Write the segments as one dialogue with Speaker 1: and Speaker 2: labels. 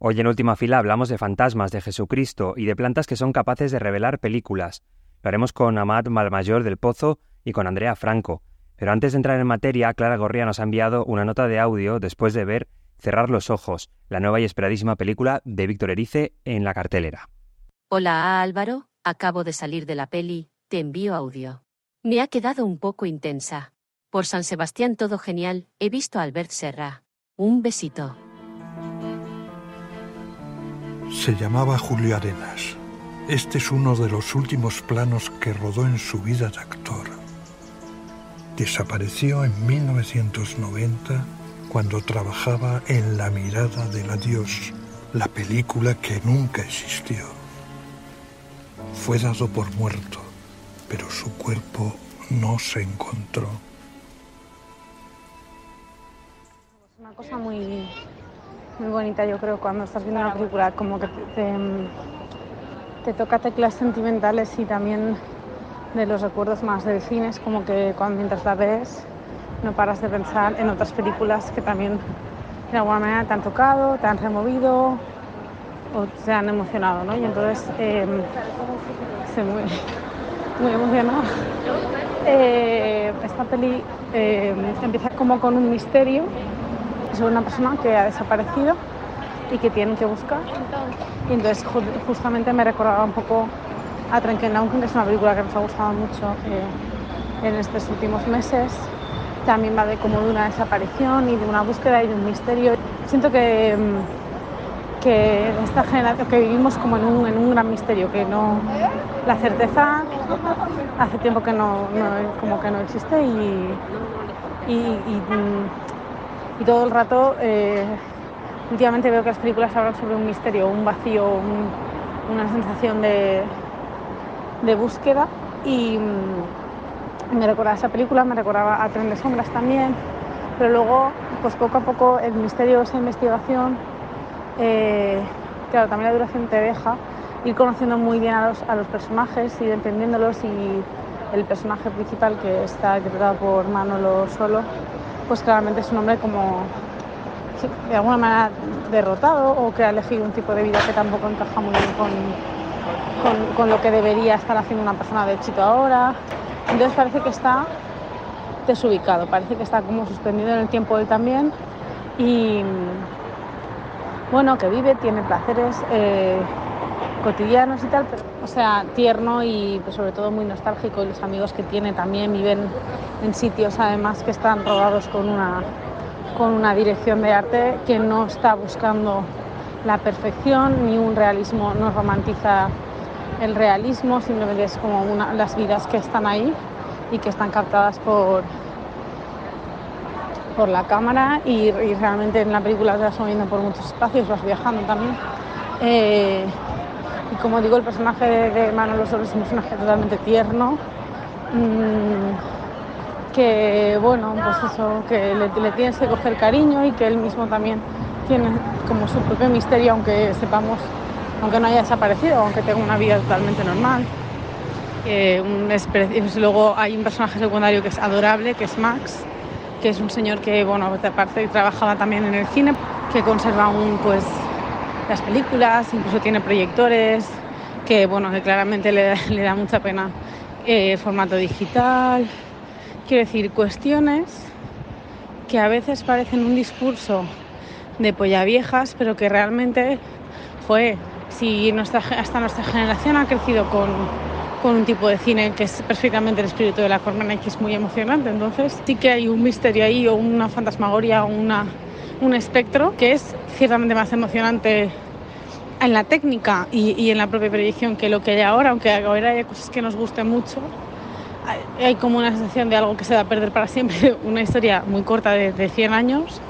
Speaker 1: Hoy en última fila hablamos de fantasmas, de Jesucristo y de plantas que son capaces de revelar películas. Lo haremos con Amat Malmayor del Pozo y con Andrea Franco. Pero antes de entrar en materia, Clara Gorría nos ha enviado una nota de audio después de ver Cerrar los ojos, la nueva y esperadísima película de Víctor Erice en la cartelera.
Speaker 2: Hola Álvaro, acabo de salir de la peli, te envío audio. Me ha quedado un poco intensa. Por San Sebastián todo genial, he visto a Albert Serra. Un besito.
Speaker 3: Se llamaba Julio Arenas. Este es uno de los últimos planos que rodó en su vida de actor. Desapareció en 1990 cuando trabajaba en La mirada del adiós, la película que nunca existió. Fue dado por muerto, pero su cuerpo no se encontró.
Speaker 4: Una cosa muy, muy bonita, yo creo, cuando estás viendo una película, como que te, toca teclas sentimentales y también de los recuerdos más del cine, es como que cuando mientras la ves no paras de pensar en otras películas que también de alguna manera te han tocado, te han removido o te han emocionado, ¿no? Y entonces eh, estoy muy, muy emocionada. Eh, esta peli eh, empieza como con un misterio sobre una persona que ha desaparecido y que tienen que buscar. Y entonces justamente me recordaba un poco a Trenkendown, que es una película que nos ha gustado mucho en estos últimos meses también va de como de una desaparición y de una búsqueda y de un misterio. Siento que, mm, que esta generación, que vivimos como en un, en un, gran misterio, que no, la certeza hace tiempo que no, como que no existe y, y, mm, todo el rato eh, últimamente veo que las películas hablan sobre un misterio, un vacío, una sensación de, de búsqueda. Y mm, me recordaba esa película, me recordaba a Tren de Sombras también, pero luego, pues poco a poco, el misterio esa investigación, eh, claro, también la duración te deja ir conociendo muy bien a los, a los personajes, ir entendiéndolos y el personaje principal que está interpretado por Manolo Solo, pues claramente es un hombre como de alguna manera derrotado o que ha elegido un tipo de vida que tampoco encaja muy bien con, con, lo que debería estar haciendo una persona de éxito ahora. Entonces parece que está desubicado, parece que está como suspendido en el tiempo él también y bueno, que vive, tiene placeres eh, cotidianos y tal, o sea, tierno y pues, sobre todo muy nostálgico. Los amigos que tiene también viven en sitios además que están rodados con una, con una dirección de arte que no está buscando la perfección ni un realismo, no romantiza el realismo, simplemente es como una, las vidas que están ahí y que están captadas por, por la cámara y, realmente en la película te vas moviendo por muchos espacios, vas viajando también. Eh, y como digo, el personaje de, Manolo Solo es un personaje totalmente tierno, mmm, que bueno, pues eso, que le, le tienes que coger cariño y que él mismo también tiene como su propio misterio, aunque sepamos aunque no haya desaparecido, aunque tenga una vida totalmente normal. Eh, un, luego hay un personaje secundario que es adorable, que es Max, que es un señor que, bueno, aparte trabajaba también en el cine, que conserva aún pues las películas, incluso tiene proyectores, que bueno, que claramente le, da mucha pena eh, formato digital. Quiero decir, cuestiones que a veces parecen un discurso de polla viejas, pero que realmente fue si nuestra, hasta nuestra generación ha crecido con, con un tipo de cine que es perfectamente el espíritu de la Cormana y que es muy emocionante. Entonces sí que hay un misterio ahí o una fantasmagoria o una, un espectro que es ciertamente más emocionante en la técnica y, y, en la propia predicción que lo que hay ahora, aunque ahora hay cosas que nos gusten mucho. Hay, como una sensación de algo que se va a perder para siempre, una historia muy corta de, de 100 años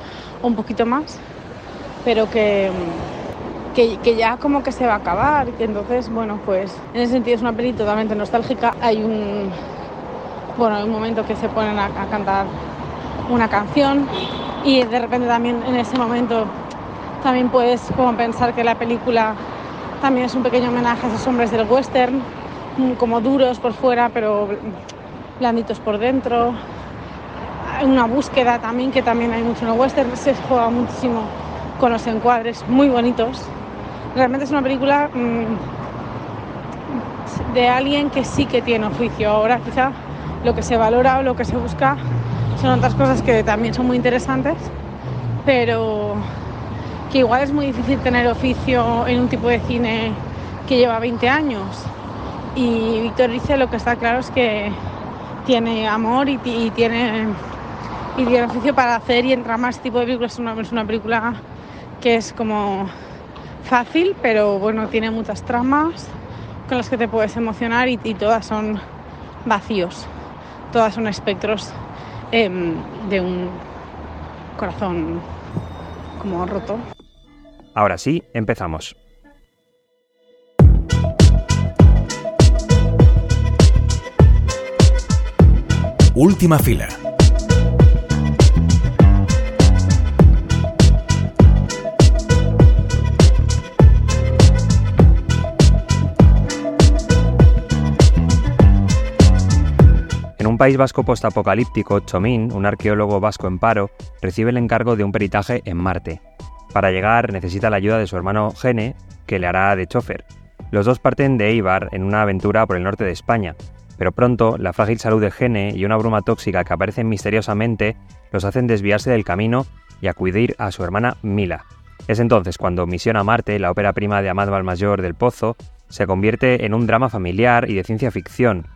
Speaker 4: o un poquito más, pero que que, ya como que se va a acabar. Entonces, bueno, pues en ese sentido es una peli totalmente nostálgica. Hay un, bueno, hay un momento que se ponen a cantar una canción y de repente también en ese momento también puedes como pensar que la película también es un pequeño homenaje a esos hombres del western, como duros por fuera pero blanditos por dentro. Una búsqueda también, que también hay mucho en el western, se juega muchísimo con los encuadres muy bonitos. Realmente es una película mm, de alguien que sí que tiene oficio. Ahora quizá lo que se valora o lo que se busca son otras cosas que también son muy interesantes, pero que igual es muy difícil tener oficio en un tipo de cine que lleva 20 años. Y Víctor dice lo que está claro es que tiene amor y, tiene y tiene oficio para hacer y entrar más tipo de películas. Es una, es una película que es como fácil, pero bueno, tiene muchas tramas con las que te puedes emocionar y, todas son vacíos, todas son espectros em, de un corazón como roto.
Speaker 1: Ahora sí, empezamos.
Speaker 5: Última fila
Speaker 1: un país vasco postapocalíptico, Chomín, un arqueólogo vasco en paro, recibe el encargo de un peritaje en Marte. Para llegar necesita la ayuda de su hermano Gene, que le hará de chofer. Los dos parten de Eibar en una aventura por el norte de España, pero pronto la frágil salud de Gene y una bruma tóxica que aparece misteriosamente los hacen desviarse del camino y acudir a su hermana Mila. Es entonces cuando Misión a Marte, la ópera prima de Amad Valmayor del Pozo, se convierte en un drama familiar y de ciencia ficción,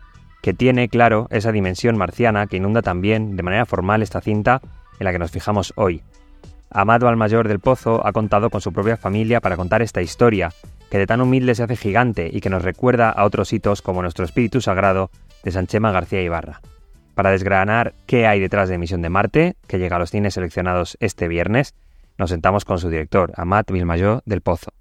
Speaker 1: que tiene, claro, esa dimensión marciana que inunda también de manera formal esta cinta en la que nos fijamos hoy. Amado al mayor del Pozo ha contado con su propia familia para contar esta historia, que de tan humilde se hace gigante y que nos recuerda a otros hitos como nuestro espíritu sagrado de Sanchema García Ibarra. Para desgranar qué hay detrás de Misión de Marte, que llega a los cines seleccionados este viernes, nos sentamos con su director, Amat Vilmayó del Pozo.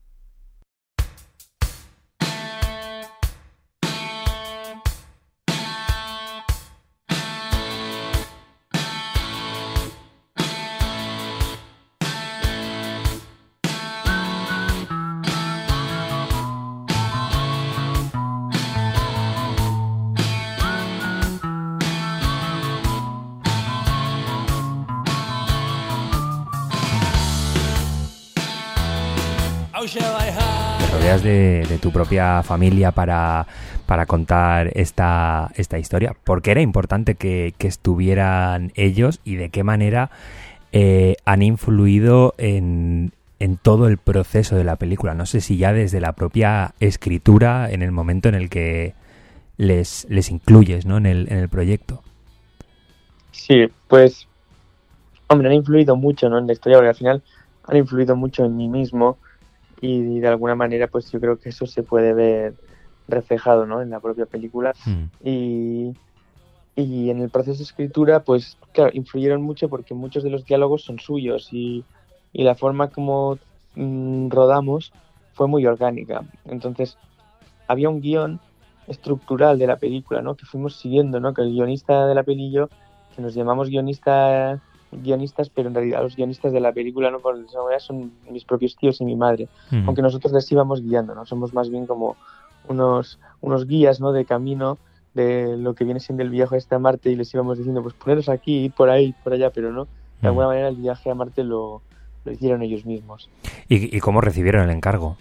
Speaker 1: De, tu propia familia para, para contar esta, esta historia? ¿Por qué era importante que, estuvieran ellos y de qué manera eh, han influido en, en todo el proceso de la película? No sé si ya desde la propia escritura, en el momento en el que les, les incluyes ¿no? en, el, en el proyecto.
Speaker 6: Sí, pues, hombre, han influido mucho ¿no? en la historia, porque al final han influido mucho en mí mismo y de alguna manera pues yo creo que eso se puede ver reflejado ¿no? en la propia película mm. y, y en el proceso de escritura pues claro, influyeron mucho porque muchos de los diálogos son suyos y, y la forma como mm, rodamos fue muy orgánica entonces había un guion estructural de la película ¿no? que fuimos siguiendo ¿no? que el guionista de la película que nos llamamos guionista guionistas, pero en realidad los guionistas de la película no por esa son mis propios tíos y mi madre, aunque nosotros les íbamos guiando, no somos más bien como unos unos guías, ¿no? de camino de lo que viene siendo el viaje a esta Marte y les íbamos diciendo, pues poneros aquí, por ahí, por allá, pero no, de alguna manera el viaje a Marte lo, lo hicieron ellos mismos.
Speaker 1: ¿Y, cómo recibieron el encargo?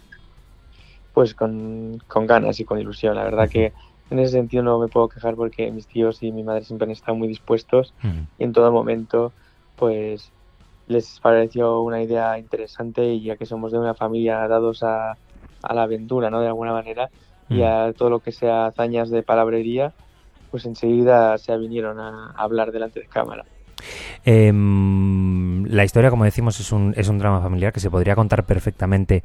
Speaker 6: Pues con, con ganas y con ilusión, la verdad que en ese sentido no me puedo quejar porque mis tíos y mi madre siempre han estado muy dispuestos y en todo momento pues les pareció una idea interesante y ya que somos de una familia dados a, la aventura, ¿no? De alguna manera, y mm. a todo lo que sea hazañas de palabrería, pues enseguida se vinieron a, hablar delante de cámara.
Speaker 1: Em, la historia, como decimos, es un, es un drama familiar que se podría contar perfectamente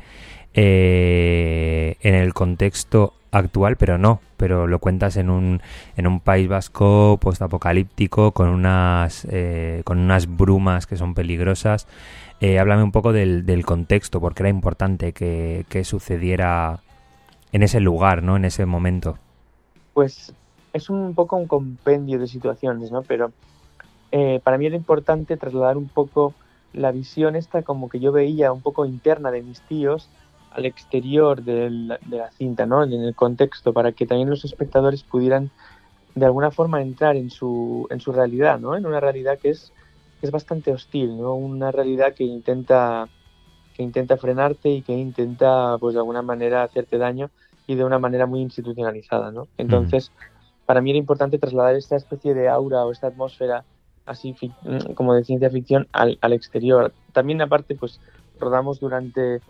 Speaker 1: eh, en el contexto actual, pero no, pero lo cuentas en un, en un país vasco postapocalíptico con unas, eh, con unas brumas que son peligrosas. Eh, háblame un poco del, del contexto, porque era importante que, sucediera en ese lugar, ¿no? En ese momento.
Speaker 6: Pues es un poco un compendio de situaciones, ¿no? Pero eh, para mí era importante trasladar un poco la visión esta como que yo veía un poco interna de mis tíos al exterior de la, cinta, ¿no? en el contexto, para que también los espectadores pudieran de alguna forma entrar en su, en su realidad, ¿no? en una realidad que es, es bastante hostil, ¿no? una realidad que intenta que intenta frenarte y que intenta, pues de alguna manera, hacerte daño y de una manera muy institucionalizada, ¿no? Entonces, para mí era importante trasladar esta especie de aura o esta atmósfera así como de ciencia ficción al, al exterior. También aparte, pues rodamos durante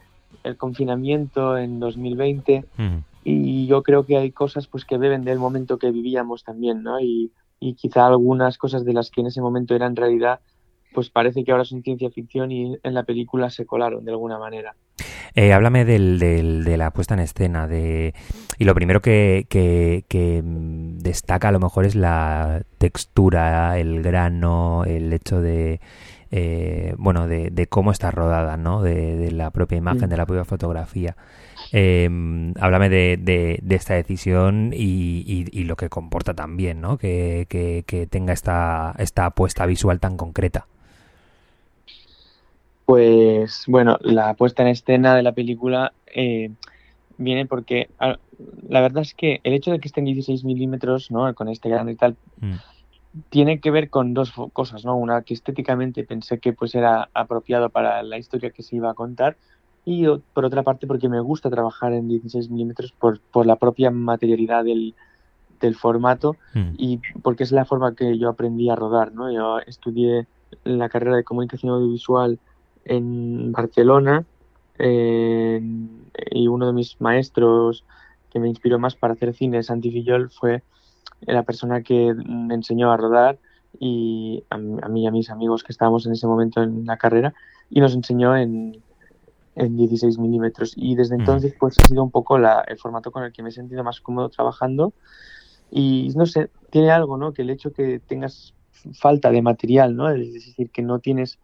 Speaker 6: el confinamiento en 2020 y yo creo que hay cosas pues que beben del momento que vivíamos también, ¿no? Y, y quizá algunas cosas de las que en ese momento eran realidad pues parece que ahora son ciencia ficción y en la película se colaron de alguna manera.
Speaker 1: Eh, háblame del, del, de la puesta en escena de y lo primero que, que, mm, destaca a lo mejor es la textura, el grano, el hecho de eh, bueno de, de, cómo está rodada, ¿no? De, la propia imagen, de la propia fotografía. Eh, háblame de, de, esta decisión y, y, lo que comporta también, ¿no? Que, que, que tenga esta, esta apuesta visual tan concreta.
Speaker 6: Pues bueno, la puesta en escena de la película eh, viene porque la verdad es que el hecho de que esté en 16 milímetros, ¿no? Con este grande y tal, mm. Tiene que ver con dos cosas, ¿no? Una que estéticamente pensé que pues era apropiado para la historia que se iba a contar y por otra parte porque me gusta trabajar en 16 milímetros por, por la propia materialidad del, del formato mm. y porque es la forma que yo aprendí a rodar, ¿no? Yo estudié la carrera de comunicación audiovisual en Barcelona y uno de mis maestros que me inspiró más para hacer cine, Santi Fillol, fue la persona que me enseñó a rodar y a, mí y a mis amigos que estábamos en ese momento en la carrera y nos enseñó en, en 16 milímetros y desde entonces pues ha sido un poco la, el formato con el que me he sentido más cómodo trabajando y no sé, tiene algo, ¿no? Que el hecho que tengas falta de material, ¿no? Es decir, que no tienes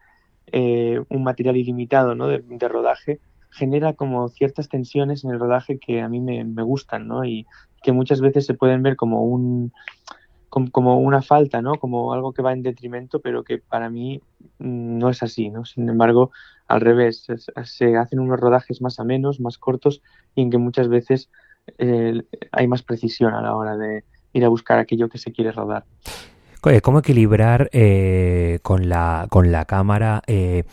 Speaker 6: eh, un material ilimitado ¿no? de, rodaje, genera como ciertas tensiones en el rodaje que a mí me, gustan, ¿no? Y que muchas veces se pueden ver como un como, una falta, ¿no? Como algo que va en detrimento, pero que para mí mm, no es así, ¿no? Sin embargo, al revés, se hacen unos rodajes más a menos, más cortos, y en que muchas veces eh, hay más precisión a la hora de ir a buscar aquello que se quiere rodar.
Speaker 1: Eh, ¿Cómo equilibrar eh, con, la, con la cámara eh,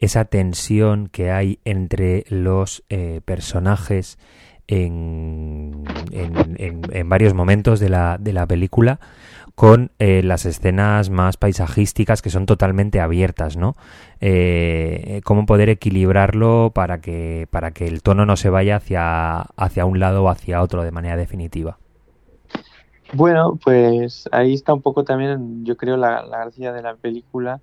Speaker 1: esa tensión que hay entre los personajes en, en, varios momentos de la, de la película con las escenas más paisajísticas que son totalmente abiertas, ¿no? cómo poder equilibrarlo para que, para que el tono no se vaya hacia, hacia un lado o hacia otro de manera definitiva.
Speaker 6: Bueno, pues ahí está un poco también, yo creo, la, gracia de la película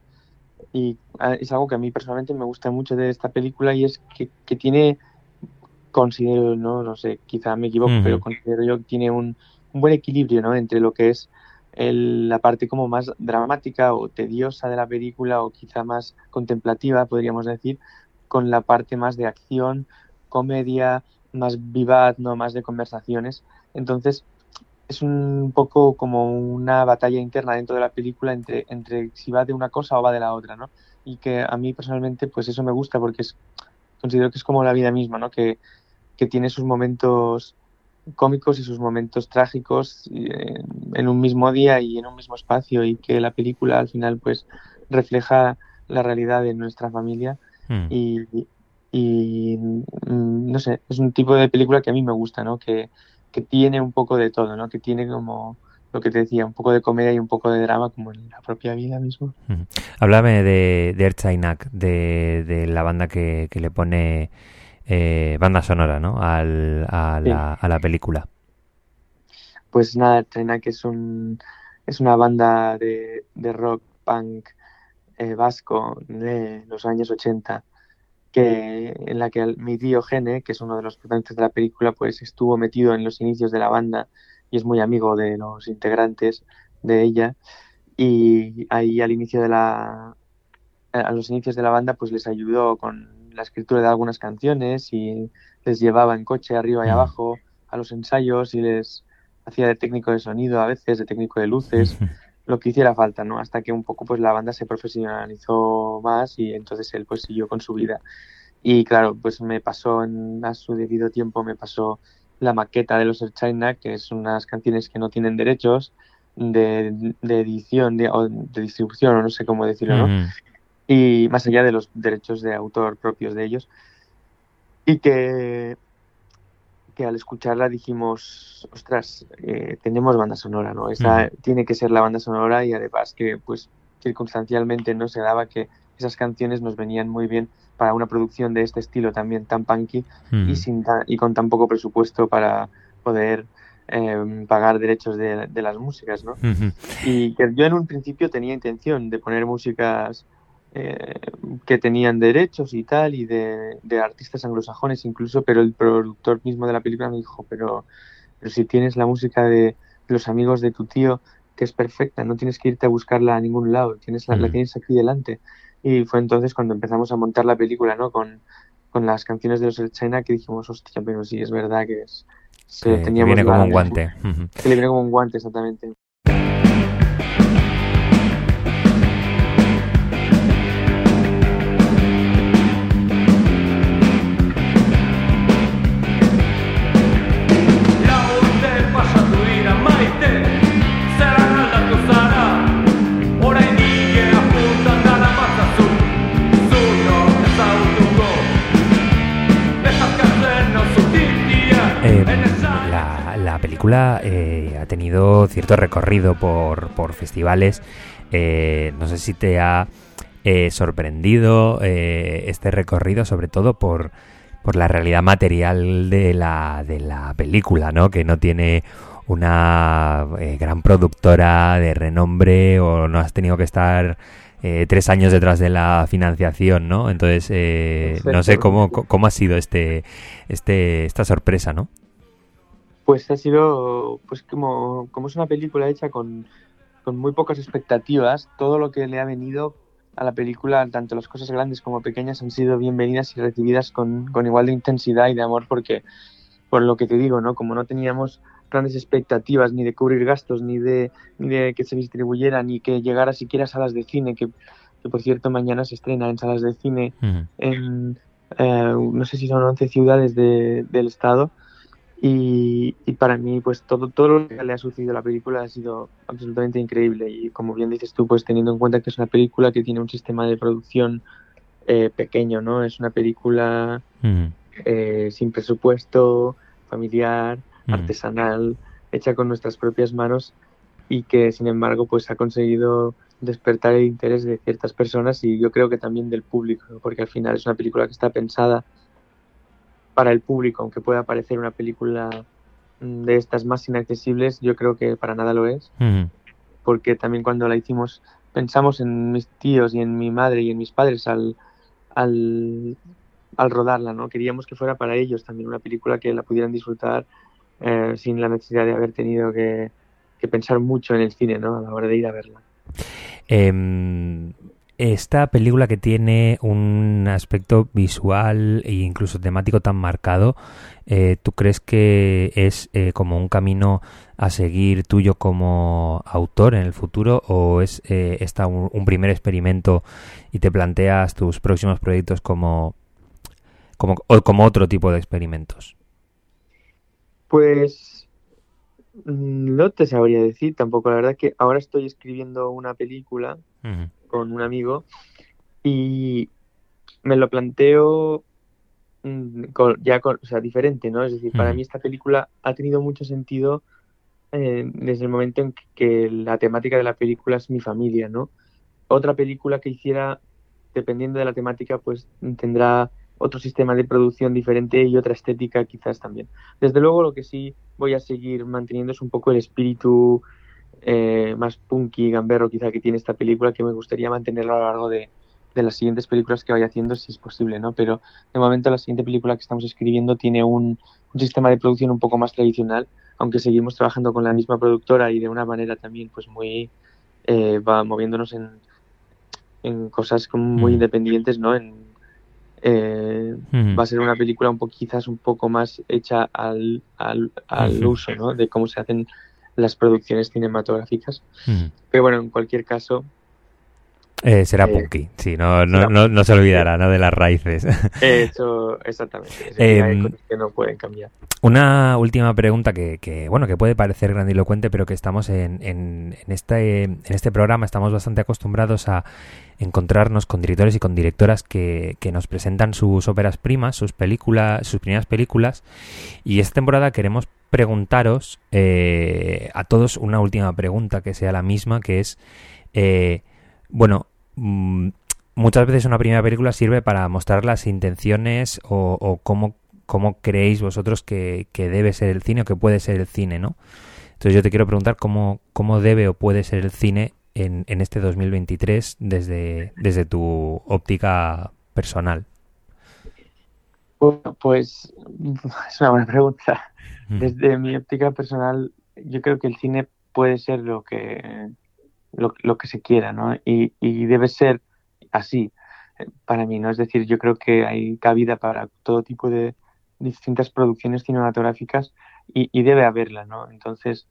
Speaker 6: y ah, es algo que a mí personalmente me gusta mucho de esta película y es que, tiene, considero, no, no sé, quizá me equivoco, pero considero yo que tiene un, buen equilibrio, ¿no? Entre lo que es la parte como más dramática o tediosa de la película o quizá más contemplativa, podríamos decir, con la parte más de acción, comedia, más vivaz, no más de conversaciones. Entonces, es un poco como una batalla interna dentro de la película entre, entre si va de una cosa o va de la otra, ¿no? Y que a mí personalmente, pues eso me gusta porque es, considero que es como la vida misma, ¿no? Que, que tiene sus momentos cómicos y sus momentos trágicos eh, en un mismo día y en un mismo espacio y que la película al final pues refleja la realidad de nuestra familia hmm. y, y, mm, no sé, es un tipo de película que a mí me gusta, ¿no? Que, que tiene un poco de todo, ¿no? Que tiene como lo que te decía, un poco de comedia y un poco de drama como en la propia vida mismo.
Speaker 1: Háblame de, de Ertzainak, de, de la banda que, que le pone eh, banda sonora, ¿no? Al, a, la, a la película.
Speaker 6: Pues nada, Ertzainak es, un, es una banda de, de rock punk eh, vasco de los años 80 que en la que mi tío Gene, que es uno de los protagonistas de la película, pues estuvo metido en los inicios de la banda y es muy amigo de los integrantes de ella. Y ahí al inicio de la a los inicios de la banda pues les ayudó con la escritura de algunas canciones y les llevaba en coche arriba y abajo a los ensayos y les hacía de técnico de sonido a veces, de técnico de luces lo que hiciera falta, ¿no? Hasta que un poco pues la banda se profesionalizó más y entonces él pues siguió con su vida. Y claro, pues me pasó en, a su debido tiempo, me pasó la maqueta de los China, que es unas canciones que no tienen derechos de, edición de, o de distribución, o no sé cómo decirlo, ¿no? Y más allá de los derechos de autor propios de ellos. y que, que al escucharla dijimos, ostras, eh, tenemos banda sonora, ¿no? Esa tiene que ser la banda sonora y además que pues circunstancialmente no se daba que esas canciones nos venían muy bien para una producción de este estilo también tan punky y, sin y con tan poco presupuesto para poder em, pagar derechos de, las músicas, ¿no? Y que yo en un principio tenía intención de poner músicas eh, que tenían derechos y tal, y de, artistas anglosajones incluso, pero el productor mismo de la película me dijo, pero, pero si tienes la música de los amigos de tu tío, que es perfecta, no tienes que irte a buscarla a ningún lado, tienes la, tienes aquí delante. Y fue entonces cuando empezamos a montar la película, ¿no? Con, con las canciones de los El China que dijimos, hostia, pero sí, es verdad que es...
Speaker 1: Se, teníamos viene como un guante.
Speaker 6: Que le viene como un guante, exactamente.
Speaker 1: Tenido cierto recorrido por, por festivales. Eh, no sé si te ha eh, sorprendido este recorrido, sobre todo por, por la realidad material de la, de la película, ¿no? Que no tiene una gran productora de renombre o no has tenido que estar tres años detrás de la financiación, ¿no? Entonces, no sé cómo, cómo ha sido este, este, esta sorpresa, ¿no?
Speaker 6: Pues ha sido, pues como, como es una película hecha con, con muy pocas expectativas, todo lo que le ha venido a la película, tanto las cosas grandes como pequeñas, han sido bienvenidas y recibidas con, con, igual de intensidad y de amor, porque, por lo que te digo, ¿no? Como no teníamos grandes expectativas ni de cubrir gastos, ni de, ni de que se distribuyera, ni que llegara siquiera a salas de cine, que, que por cierto mañana se estrena en salas de cine en, eh, no sé si son 11 ciudades de, del estado, y, para mí, pues todo, todo lo que le ha sucedido a la película ha sido absolutamente increíble. Y como bien dices tú, pues teniendo en cuenta que es una película que tiene un sistema de producción eh, pequeño, ¿no? Es una película eh, sin presupuesto, familiar, artesanal, hecha con nuestras propias manos y que sin embargo pues ha conseguido despertar el interés de ciertas personas y yo creo que también del público, porque al final es una película que está pensada para el público, aunque pueda parecer una película mm, de estas más inaccesibles, yo creo que para nada lo es, porque también cuando la hicimos pensamos en mis tíos y en mi madre y en mis padres al, al, rodarla, ¿no? Queríamos que fuera para ellos también una película que la pudieran disfrutar eh, sin la necesidad de haber tenido que, que, pensar mucho en el cine, ¿no? A la hora de ir a verla.
Speaker 1: Em, esta película que tiene un aspecto visual e incluso temático tan marcado, eh, ¿tú crees que es eh, como un camino a seguir tuyo como autor en el futuro o es eh, esta un, primer experimento y te planteas tus próximos proyectos como, como, como otro tipo de experimentos?
Speaker 6: Pues mm, no te sabría decir tampoco. La verdad que ahora estoy escribiendo una película con un amigo y me lo planteo mm, ya o sea, diferente, ¿no? Es decir, para mí esta película ha tenido mucho sentido eh, desde el momento en que, la temática de la película es mi familia, ¿no? Otra película que hiciera, dependiendo de la temática, pues tendrá otro sistema de producción diferente y otra estética quizás también. Desde luego lo que sí voy a seguir manteniendo es un poco el espíritu eh, más punky, gamberro quizá que tiene esta película que me gustaría mantenerlo a lo largo de, las siguientes películas que vaya haciendo si es posible, ¿no? Pero de momento la siguiente película que estamos escribiendo tiene un, sistema de producción un poco más tradicional, aunque seguimos trabajando con la misma productora y de una manera también pues muy eh, va moviéndonos en, en cosas como muy mm. independientes, ¿no? En, eh, Va a ser una película un poco, quizás un poco más hecha al, al, al uso, ¿no? De cómo se hacen las producciones cinematográficas. Pero bueno, en cualquier caso,
Speaker 1: Eh, será punky, sí, no, no, no, se olvidará, ¿no? De las raíces.
Speaker 6: Eso, exactamente. Em, que no pueden cambiar.
Speaker 1: Una última pregunta que, que, bueno, que puede parecer grandilocuente, pero que estamos en, en, en, este, en este programa, estamos bastante acostumbrados a encontrarnos con directores y con directoras que, que nos presentan sus óperas primas, sus películas, sus primeras películas. Y esta temporada queremos preguntaros eh, a todos una última pregunta que sea la misma, que es, eh, bueno, mm, muchas veces una primera película sirve para mostrar las intenciones o, cómo, cómo, creéis vosotros que, debe ser el cine o que puede ser el cine, ¿no? Entonces yo te quiero preguntar cómo, cómo debe o puede ser el cine en, en este 2023 desde, desde tu óptica personal.
Speaker 6: Pues es una buena pregunta. Desde mi óptica personal, yo creo que el cine puede ser lo que, lo, que se quiera, ¿no? Y, debe ser así eh, para mí, ¿no? Es decir, yo creo que hay cabida para todo tipo de distintas producciones cinematográficas y, debe haberla, ¿no? Entonces,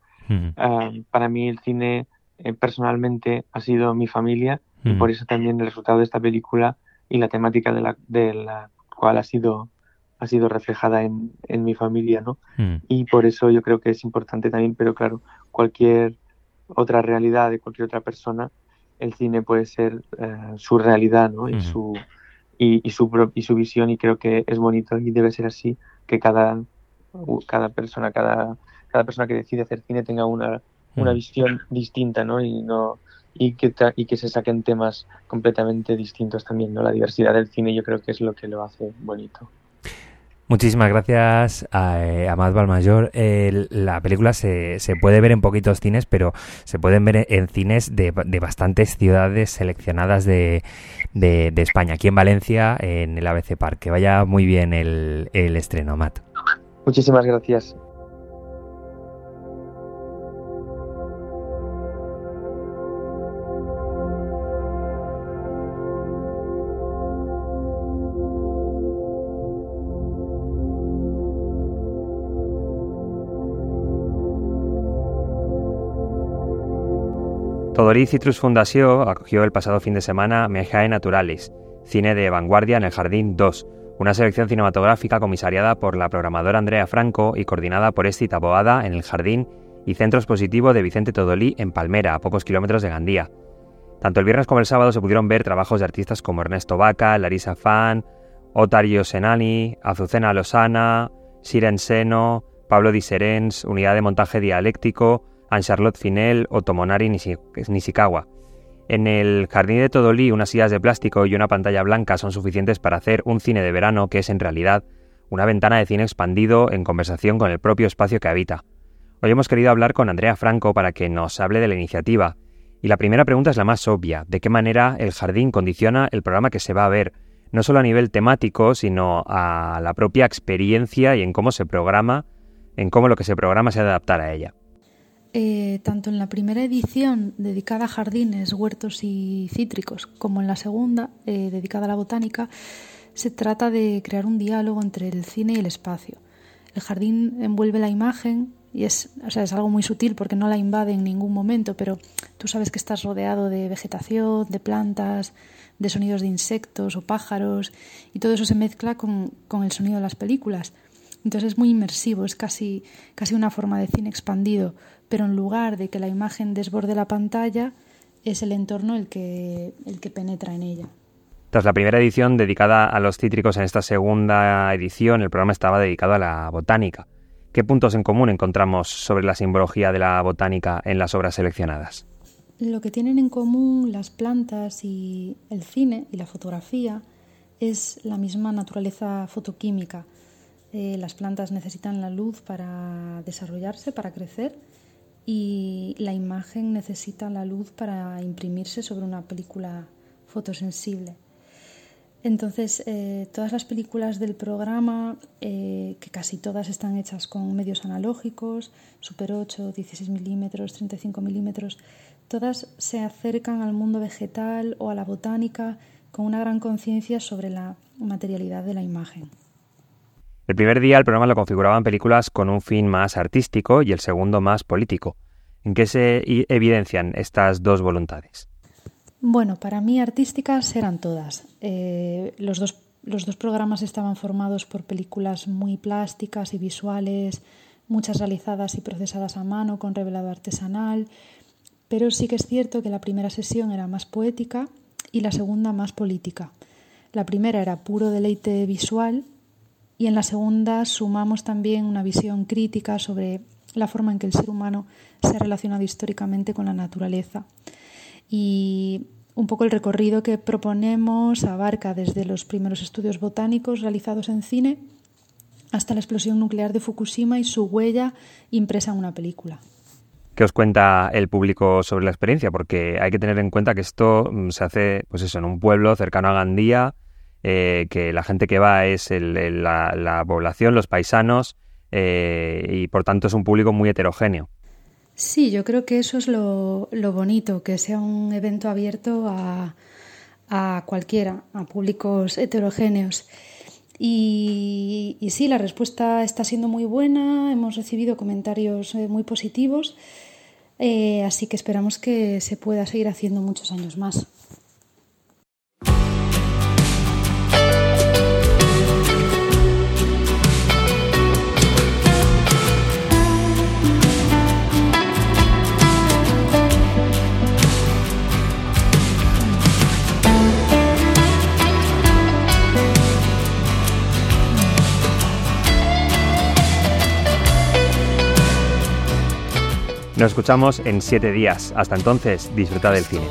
Speaker 6: ah, para mí el cine eh, personalmente ha sido mi familia y por eso también el resultado de esta película y la temática de la, de la cual ha sido ha sido reflejada en, en mi familia, ¿no? Mm. Y por eso yo creo que es importante también, pero claro, cualquier otra realidad de cualquier otra persona, el cine puede ser eh, su realidad, ¿no? Y su y, su y su visión y creo que es bonito y debe ser así que cada cada persona cada cada persona que decide hacer cine tenga una una mm. visión distinta, ¿no? Y no y que y que se saquen temas completamente distintos también, ¿no? La diversidad del cine yo creo que es lo que lo hace bonito.
Speaker 1: Muchísimas gracias a, eh, a Matt Balmayor. la película se, se, puede ver en poquitos cines, pero se pueden ver en cines de, de bastantes ciudades seleccionadas de, de, de, España. Aquí en Valencia, en el ABC Park. Que vaya muy bien el, el estreno, Matt.
Speaker 6: Muchísimas gracias.
Speaker 1: Todori Citrus Fundació acogió el pasado fin de semana Mejae Naturalis, cine de vanguardia en el Jardín 2, una selección cinematográfica comisariada por la programadora Andrea Franco y coordinada por Esti Taboada en el Jardín y Centro Expositivo de Vicente Todolí en Palmera, a pocos kilómetros de Gandía. Tanto el viernes como el sábado se pudieron ver trabajos de artistas como Ernesto Vaca, Larisa Fan, Otario Senani, Azucena Losana, Siren Seno, Pablo Di Serens, Unidad de Montaje Dialéctico, Anne-Charlotte Finel o Tomonari Nishikawa. En el jardín de Todolí, unas sillas de plástico y una pantalla blanca son suficientes para hacer un cine de verano que es en realidad una ventana de cine expandido en conversación con el propio espacio que habita. Hoy hemos querido hablar con Andrea Franco para que nos hable de la iniciativa. Y la primera pregunta es la más obvia, ¿de qué manera el jardín condiciona el programa que se va a ver? No solo a nivel temático, sino a la propia experiencia y en cómo se programa, en cómo lo que se programa se adaptar a ella.
Speaker 7: Eh, tanto en la primera edición dedicada a jardines, huertos y cítricos, como en la segunda, eh, dedicada a la botánica, se trata de crear un diálogo entre el cine y el espacio. El jardín envuelve la imagen y es, o sea, es algo muy sutil porque no la invade en ningún momento, pero tú sabes que estás rodeado de vegetación, de plantas, de sonidos de insectos o pájaros y todo eso se mezcla con, con el sonido de las películas. Entonces es muy inmersivo, es casi, casi una forma de cine expandido, pero en lugar de que la imagen desborde la pantalla, es el entorno el que, el que penetra en ella.
Speaker 1: Tras la primera edición dedicada a los cítricos, en esta segunda edición el programa estaba dedicado a la botánica. ¿Qué puntos en común encontramos sobre la simbología de la botánica en las obras seleccionadas?
Speaker 7: Lo que tienen en común las plantas y el cine y la fotografía es la misma naturaleza fotoquímica. Eh, las plantas necesitan la luz para desarrollarse, para crecer, y la imagen necesita la luz para imprimirse sobre una película fotosensible. Entonces, eh, todas las películas del programa, eh, que casi todas están hechas con medios analógicos, Super 8, 16 milímetros, 35 milímetros, todas se acercan al mundo vegetal o a la botánica con una gran conciencia sobre la materialidad de la imagen.
Speaker 1: El primer día el programa lo configuraban películas con un fin más artístico y el segundo más político. ¿En qué se evidencian estas dos voluntades?
Speaker 7: Bueno, para mí artísticas eran todas. Eh, los, dos, los dos programas estaban formados por películas muy plásticas y visuales, muchas realizadas y procesadas a mano con revelado artesanal, pero sí que es cierto que la primera sesión era más poética y la segunda más política. La primera era puro deleite visual y en la segunda sumamos también una visión crítica sobre la forma en que el ser humano se ha relacionado históricamente con la naturaleza. Y un poco el recorrido que proponemos abarca desde los primeros estudios botánicos realizados en cine hasta la explosión nuclear de Fukushima y su huella impresa en una película.
Speaker 8: ¿Qué os cuenta el público sobre la experiencia? Porque hay que tener en cuenta que esto mm, se hace pues eso, en un pueblo cercano a Gandía, eh, que la gente que va es la, población, los paisanos, eh, y por tanto es un público muy heterogéneo.
Speaker 7: Sí, yo creo que eso es lo, bonito, que sea un evento abierto a, a cualquiera, a públicos heterogéneos. Y, sí, la respuesta está siendo muy buena, hemos recibido comentarios eh, muy positivos, así que esperamos que se pueda seguir haciendo muchos años más.
Speaker 8: Nos escuchamos en siete días. Hasta entonces, disfruta del cine.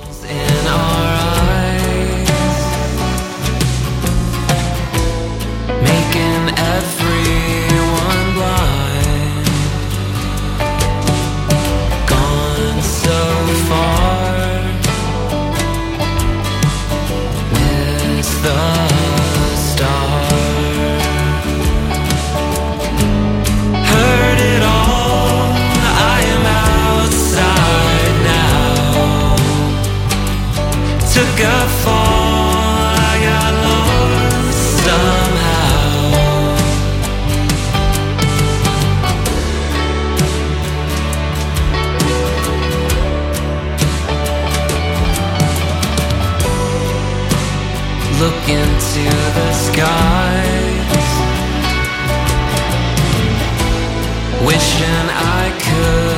Speaker 8: look into the skies, wishing I could.